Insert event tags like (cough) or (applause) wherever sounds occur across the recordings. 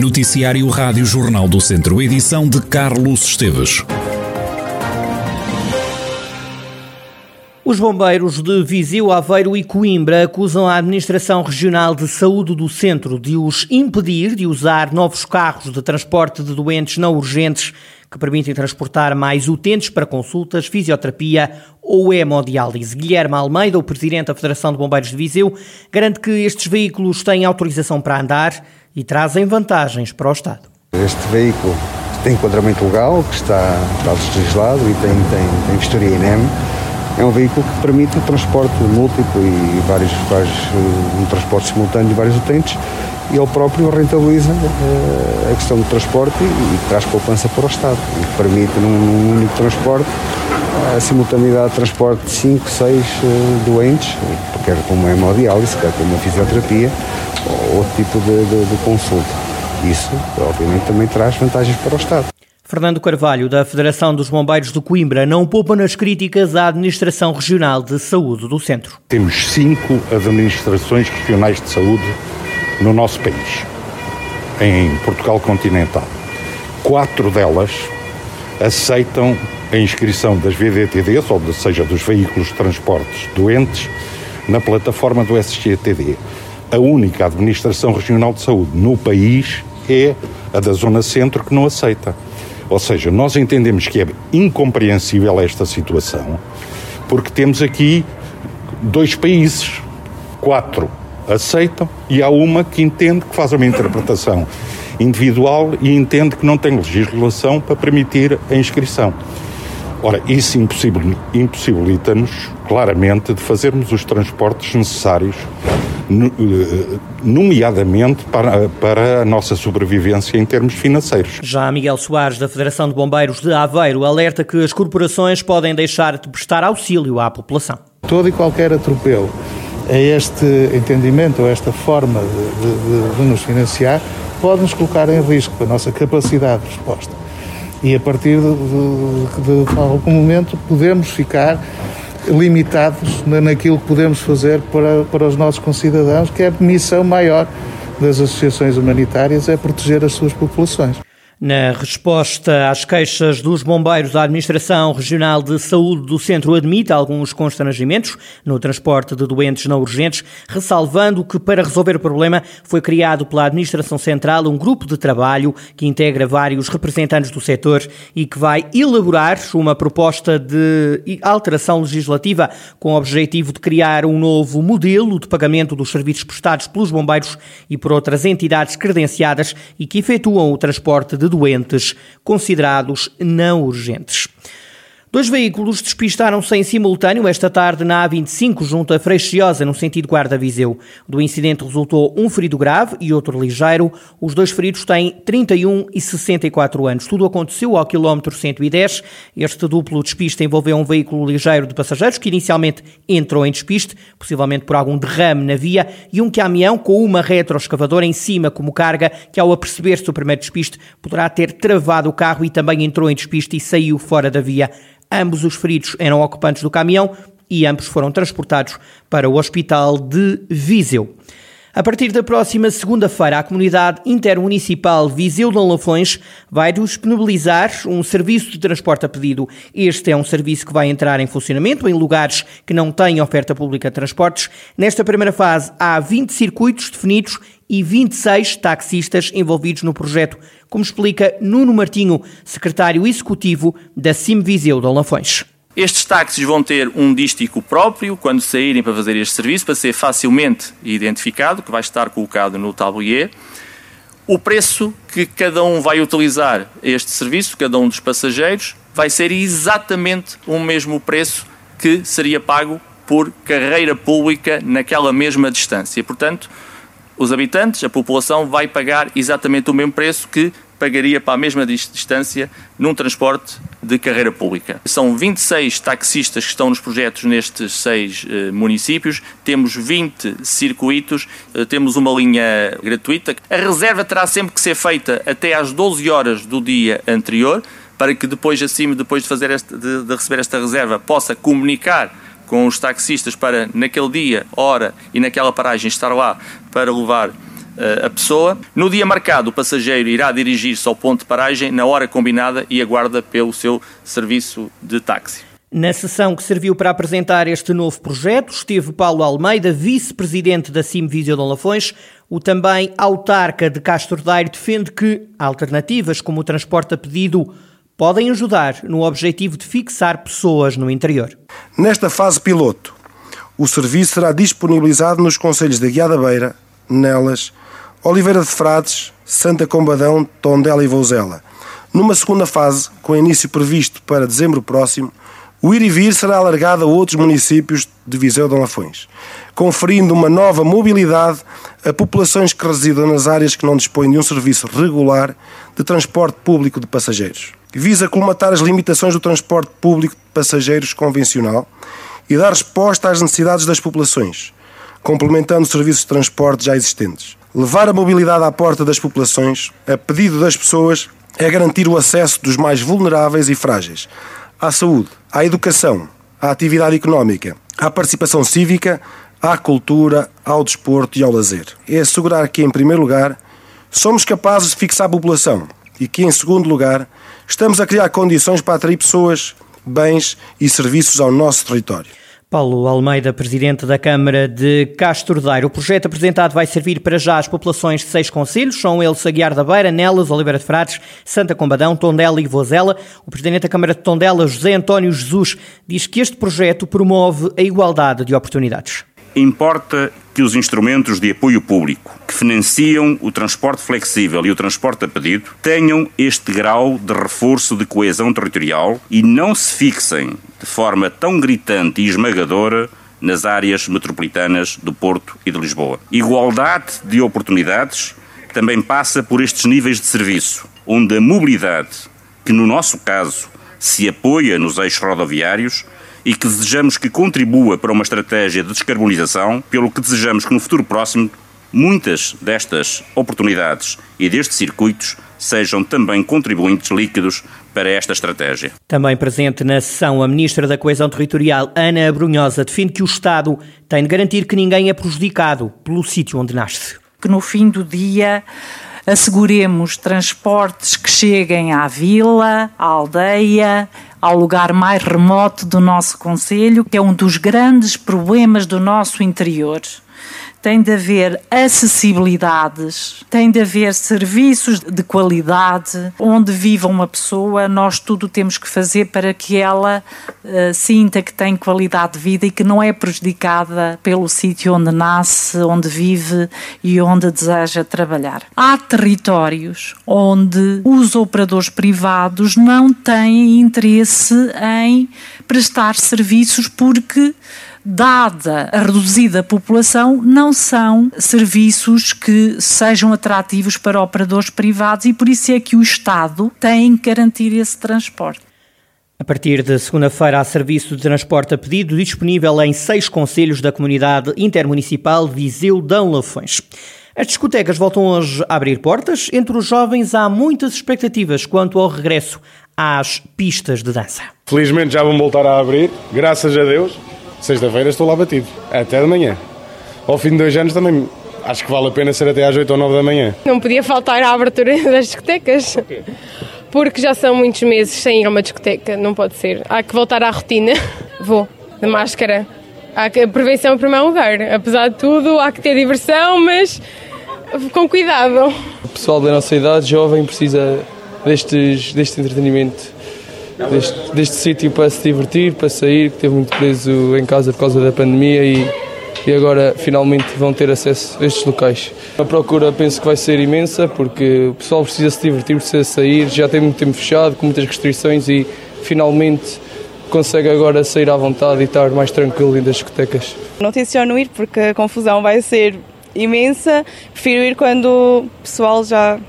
Noticiário Rádio Jornal do Centro, edição de Carlos Esteves. Os bombeiros de Viseu, Aveiro e Coimbra acusam a Administração Regional de Saúde do Centro de os impedir de usar novos carros de transporte de doentes não urgentes que permitem transportar mais utentes para consultas, fisioterapia ou hemodiálise. Guilherme Almeida, o presidente da Federação de Bombeiros de Viseu, garante que estes veículos têm autorização para andar e trazem vantagens para o Estado. Este veículo tem enquadramento legal, que está, está legislado e tem, tem, tem vistoria INEM é um veículo que permite o transporte múltiplo e vários, vários um transporte simultâneo de vários utentes e ele próprio rentabiliza uh, a questão do transporte e, e, traz poupança para o Estado e permite num, num único transporte a simultaneidade de transporte de 5, 6 uh, doentes, quer com uma hemodiálise, quer com uma fisioterapia ou outro tipo de, de, de consulta. Isso, obviamente, também traz vantagens para o Estado. Fernando Carvalho, da Federação dos Bombeiros de Coimbra, não poupa nas críticas à Administração Regional de Saúde do Centro. Temos cinco administrações regionais de saúde no nosso país, em Portugal continental. Quatro delas aceitam a inscrição das VDTDs, ou seja, dos veículos de transportes doentes, na plataforma do SGTD. A única administração regional de saúde no país é a da Zona Centro que não aceita. Ou seja, nós entendemos que é incompreensível esta situação, porque temos aqui dois países, quatro aceitam e há uma que entende que faz uma interpretação individual e entende que não tem legislação para permitir a inscrição. Ora, isso impossibilita-nos claramente de fazermos os transportes necessários eh, nomeadamente para, para a nossa sobrevivência em termos financeiros. Já Miguel Soares, da Federação de Bombeiros de Aveiro, alerta que as corporações podem deixar de prestar auxílio à população. Todo e qualquer atropelo a este entendimento, a esta forma de, de, de nos financiar, pode nos colocar em risco a nossa capacidade de resposta. E a partir de, de, de algum momento podemos ficar limitados naquilo que podemos fazer para, para os nossos concidadãos, que é a missão maior das associações humanitárias, é proteger as suas populações. Na resposta às queixas dos bombeiros, a Administração Regional de Saúde do Centro admite alguns constrangimentos no transporte de doentes não urgentes, ressalvando que para resolver o problema foi criado pela Administração Central um grupo de trabalho que integra vários representantes do setor e que vai elaborar uma proposta de alteração legislativa com o objetivo de criar um novo modelo de pagamento dos serviços prestados pelos bombeiros e por outras entidades credenciadas e que efetuam o transporte de doentes considerados não urgentes. Dois veículos despistaram-se em simultâneo esta tarde na A25, junto a Freixiosa, no sentido Guarda-Viseu. Do incidente resultou um ferido grave e outro ligeiro. Os dois feridos têm 31 e 64 anos. Tudo aconteceu ao quilómetro 110. Este duplo despiste envolveu um veículo ligeiro de passageiros que inicialmente entrou em despiste, possivelmente por algum derrame na via, e um caminhão com uma retroescavadora em cima como carga, que ao aperceber-se do primeiro despiste poderá ter travado o carro e também entrou em despiste e saiu fora da via. Ambos os feridos eram ocupantes do caminhão e ambos foram transportados para o Hospital de Viseu. A partir da próxima segunda-feira, a comunidade intermunicipal Viseu de Lafões vai disponibilizar um serviço de transporte a pedido. Este é um serviço que vai entrar em funcionamento em lugares que não têm oferta pública de transportes. Nesta primeira fase, há 20 circuitos definidos e 26 taxistas envolvidos no projeto, como explica Nuno Martinho, secretário executivo da Sim Viseu de Lafões. Estes táxis vão ter um dístico próprio quando saírem para fazer este serviço, para ser facilmente identificado, que vai estar colocado no tablier. O preço que cada um vai utilizar este serviço, cada um dos passageiros, vai ser exatamente o mesmo preço que seria pago por carreira pública naquela mesma distância. Portanto, os habitantes, a população, vai pagar exatamente o mesmo preço que pagaria para a mesma distância num transporte de carreira pública. São 26 taxistas que estão nos projetos nestes seis eh, municípios, temos 20 circuitos, eh, temos uma linha gratuita. A reserva terá sempre que ser feita até às 12 horas do dia anterior, para que depois, acima, depois de, fazer este, de, de receber esta reserva, possa comunicar com os taxistas para, naquele dia, hora e naquela paragem, estar lá para levar uh, a pessoa. No dia marcado, o passageiro irá dirigir-se ao ponto de paragem na hora combinada e aguarda pelo seu serviço de táxi. Na sessão que serviu para apresentar este novo projeto, esteve Paulo Almeida, vice-presidente da CIM Viseu de Lafões. O também autarca de Castro Daire defende que alternativas como o transporte a pedido podem ajudar no objetivo de fixar pessoas no interior. Nesta fase piloto, o serviço será disponibilizado nos conselhos de Guiada Beira, Nelas, Oliveira de Frades, Santa Combadão, Tondela e Vouzela. Numa segunda fase, com início previsto para dezembro próximo, o ir e vir será alargado a outros municípios de Viseu de Lafões, conferindo uma nova mobilidade a populações que residam nas áreas que não dispõem de um serviço regular de transporte público de passageiros. Visa colmatar as limitações do transporte público de passageiros convencional e dar resposta às necessidades das populações, complementando os serviços de transporte já existentes. Levar a mobilidade à porta das populações, a pedido das pessoas, é garantir o acesso dos mais vulneráveis e frágeis à saúde, à educação, à atividade económica, à participação cívica, à cultura, ao desporto e ao lazer. É assegurar que, em primeiro lugar, somos capazes de fixar a população e que, em segundo lugar, estamos a criar condições para atrair pessoas, bens e serviços ao nosso território. Paulo Almeida, presidente da Câmara de Castro Daire. O projeto apresentado vai servir para já as populações de seis conselhos, são eles Aguiar da Beira, Nelas, Oliveira de Frades, Santa Combadão, Tondela e Vozela. O presidente da Câmara de Tondela, José António Jesus, diz que este projeto promove a igualdade de oportunidades. Importa que os instrumentos de apoio público que financiam o transporte flexível e o transporte a pedido tenham este grau de reforço de coesão territorial e não se fixem de forma tão gritante e esmagadora nas áreas metropolitanas do Porto e de Lisboa. Igualdade de oportunidades também passa por estes níveis de serviço, onde a mobilidade, que no nosso caso se apoia nos eixos rodoviários, e que desejamos que contribua para uma estratégia de descarbonização, pelo que desejamos que no futuro próximo muitas destas oportunidades e destes circuitos sejam também contribuintes líquidos para esta estratégia. Também presente na sessão, a Ministra da Coesão Territorial, Ana Abrunhosa, defende que o Estado tem de garantir que ninguém é prejudicado pelo sítio onde nasce. Que no fim do dia asseguremos transportes que cheguem à vila, à aldeia, ao lugar mais remoto do nosso Conselho, que é um dos grandes problemas do nosso interior tem de haver acessibilidades, tem de haver serviços de qualidade, onde viva uma pessoa, nós tudo temos que fazer para que ela uh, sinta que tem qualidade de vida e que não é prejudicada pelo sítio onde nasce, onde vive e onde deseja trabalhar. Há territórios onde os operadores privados não têm interesse em prestar serviços porque dada a reduzida população, não são serviços que sejam atrativos para operadores privados e por isso é que o Estado tem que garantir esse transporte. A partir de segunda-feira há serviço de transporte a pedido disponível em seis conselhos da comunidade intermunicipal Viseu-Dão Lafões. As discotecas voltam hoje a abrir portas. Entre os jovens há muitas expectativas quanto ao regresso às pistas de dança. Felizmente já vão voltar a abrir, graças a Deus. Sexta-feira estou lá batido, até de manhã. Ao fim de dois anos também acho que vale a pena ser até às 8 ou 9 da manhã. Não podia faltar a abertura (laughs) das discotecas. Porque já são muitos meses sem ir a uma discoteca, não pode ser. Há que voltar à rotina. (laughs) Vou, de máscara. Há que, a prevenção em primeiro lugar. Apesar de tudo, há que ter diversão, mas com cuidado. O pessoal da nossa idade, jovem, precisa destes, deste entretenimento deste, deste sítio para se divertir, para sair, que esteve muito preso em casa por causa da pandemia e, e agora finalmente vão ter acesso a estes locais. A procura penso que vai ser imensa porque o pessoal precisa se divertir, precisa sair, já tem muito tempo fechado, com muitas restrições e finalmente consegue agora sair à vontade e estar mais tranquilo em das discotecas. Não tenciono ir porque a confusão vai ser imensa, prefiro ir quando o pessoal já,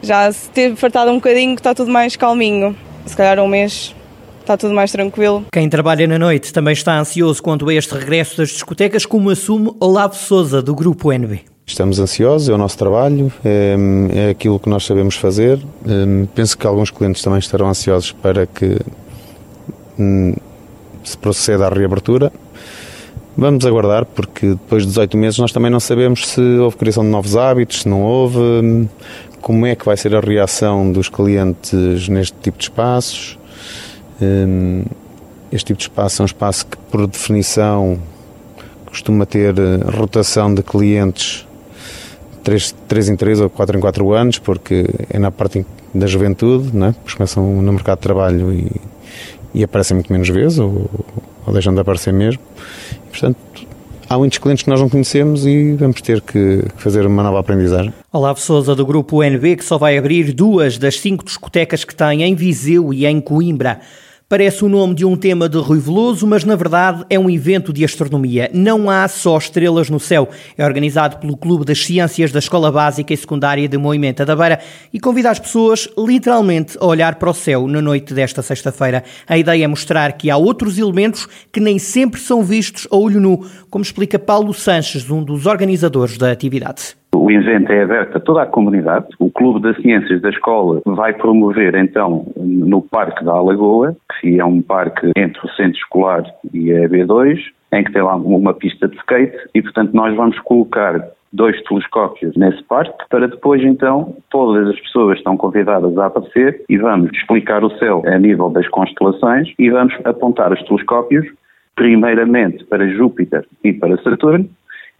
já se teve fartado um bocadinho, que está tudo mais calminho se calhar um mês está tudo mais tranquilo. Quem trabalha na noite também está ansioso quanto a este regresso das discotecas, como assume Olavo Souza, do Grupo NB. Estamos ansiosos, é o nosso trabalho, é, é aquilo que nós sabemos fazer. É, penso que alguns clientes também estarão ansiosos para que hum, se proceda à reabertura. Vamos aguardar, porque depois de 18 meses nós também não sabemos se houve criação de novos hábitos, se não houve, como é que vai ser a reação dos clientes neste tipo de espaços. Hum, este tipo de espaço é um espaço que, por definição, costuma ter eh, rotação de clientes 3, 3 em 3 ou 4 em 4 anos, porque é na parte da juventude, não é? Porque começam no mercado de trabalho e, e aparecem muito menos vezes, ou, ou deixam de aparecer mesmo. E, portanto, há muitos clientes que nós não conhecemos e vamos ter que fazer uma nova aprendizagem. Olavo Souza, do grupo NB, que só vai abrir duas das cinco discotecas que tem em Viseu e em Coimbra. Parece o nome de um tema de Rui Veloso, mas na verdade é um evento de astronomia. Não há só estrelas no céu. É organizado pelo Clube das Ciências da Escola Básica e Secundária de Moimenta da Beira e convida as pessoas literalmente a olhar para o céu na noite desta sexta-feira. A ideia é mostrar que há outros elementos que nem sempre são vistos a olho nu, como explica Paulo Sanches, um dos organizadores da atividade. O evento é aberto a toda a comunidade. O Clube das Ciências da Escola vai promover, então, no Parque da Alagoa, que é um parque entre o Centro Escolar e a B2, em que tem lá uma pista de skate, e, portanto, nós vamos colocar dois telescópios nesse parque, para depois então todas as pessoas estão convidadas a aparecer e vamos explicar o céu a nível das constelações e vamos apontar os telescópios primeiramente para Júpiter e para Saturno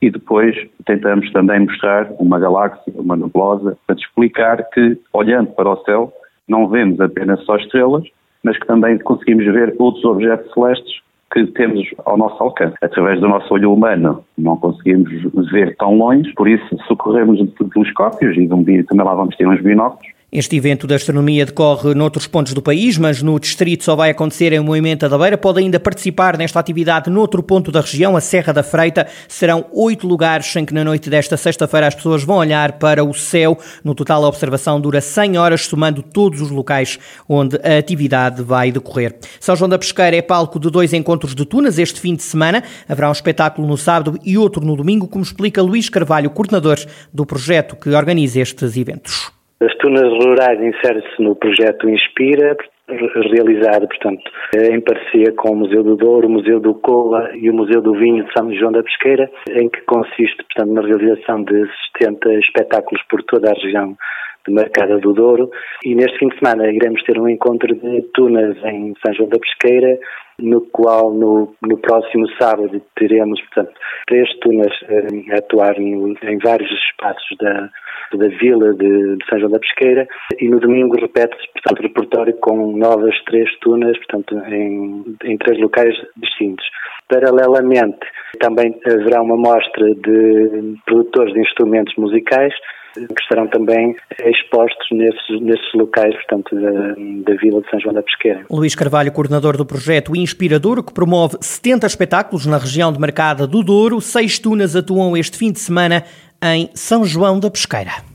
e depois tentamos também mostrar uma galáxia, uma nebulosa, para explicar que, olhando para o céu, não vemos apenas só estrelas, mas que também conseguimos ver outros objetos celestes que temos ao nosso alcance. Através do nosso olho humano não conseguimos ver tão longe, por isso socorremos de telescópios e de um, também lá vamos ter uns binóculos este evento da astronomia decorre noutros pontos do país, mas no distrito só vai acontecer em Moimenta da Beira. Pode ainda participar nesta atividade noutro ponto da região, a Serra da Freita. Serão oito lugares em que na noite desta sexta-feira as pessoas vão olhar para o céu. No total, a observação dura 100 horas, somando todos os locais onde a atividade vai decorrer. São João da Pesqueira é palco de dois encontros de tunas este fim de semana. Haverá um espetáculo no sábado e outro no domingo, como explica Luís Carvalho, coordenador do projeto que organiza estes eventos. As Tunas Rurais insere-se no projeto Inspira, realizado, portanto, em parceria com o Museu do Douro, o Museu do Cola e o Museu do Vinho de São João da Pesqueira, em que consiste, portanto, na realização de 70 espetáculos por toda a região de Marcada do Douro. E neste fim de semana iremos ter um encontro de tunas em São João da Pesqueira, no qual no, no próximo sábado teremos, portanto, três tunas eh, a atuar no, em vários espaços da, da vila de, de, São João da Pesqueira e no domingo repete-se, portanto, o repertório com novas três tunas, portanto, em, em três locais distintos. Paralelamente, também haverá uma mostra de produtores de instrumentos musicais que estarão também expostos nesses, nesses locais, portanto, da, da Vila de São João da Pesqueira. Luís Carvalho, coordenador do projeto Inspirador, que promove 70 espetáculos na região de Mercada do Douro. Seis tunas atuam este fim de semana em São João da Pesqueira.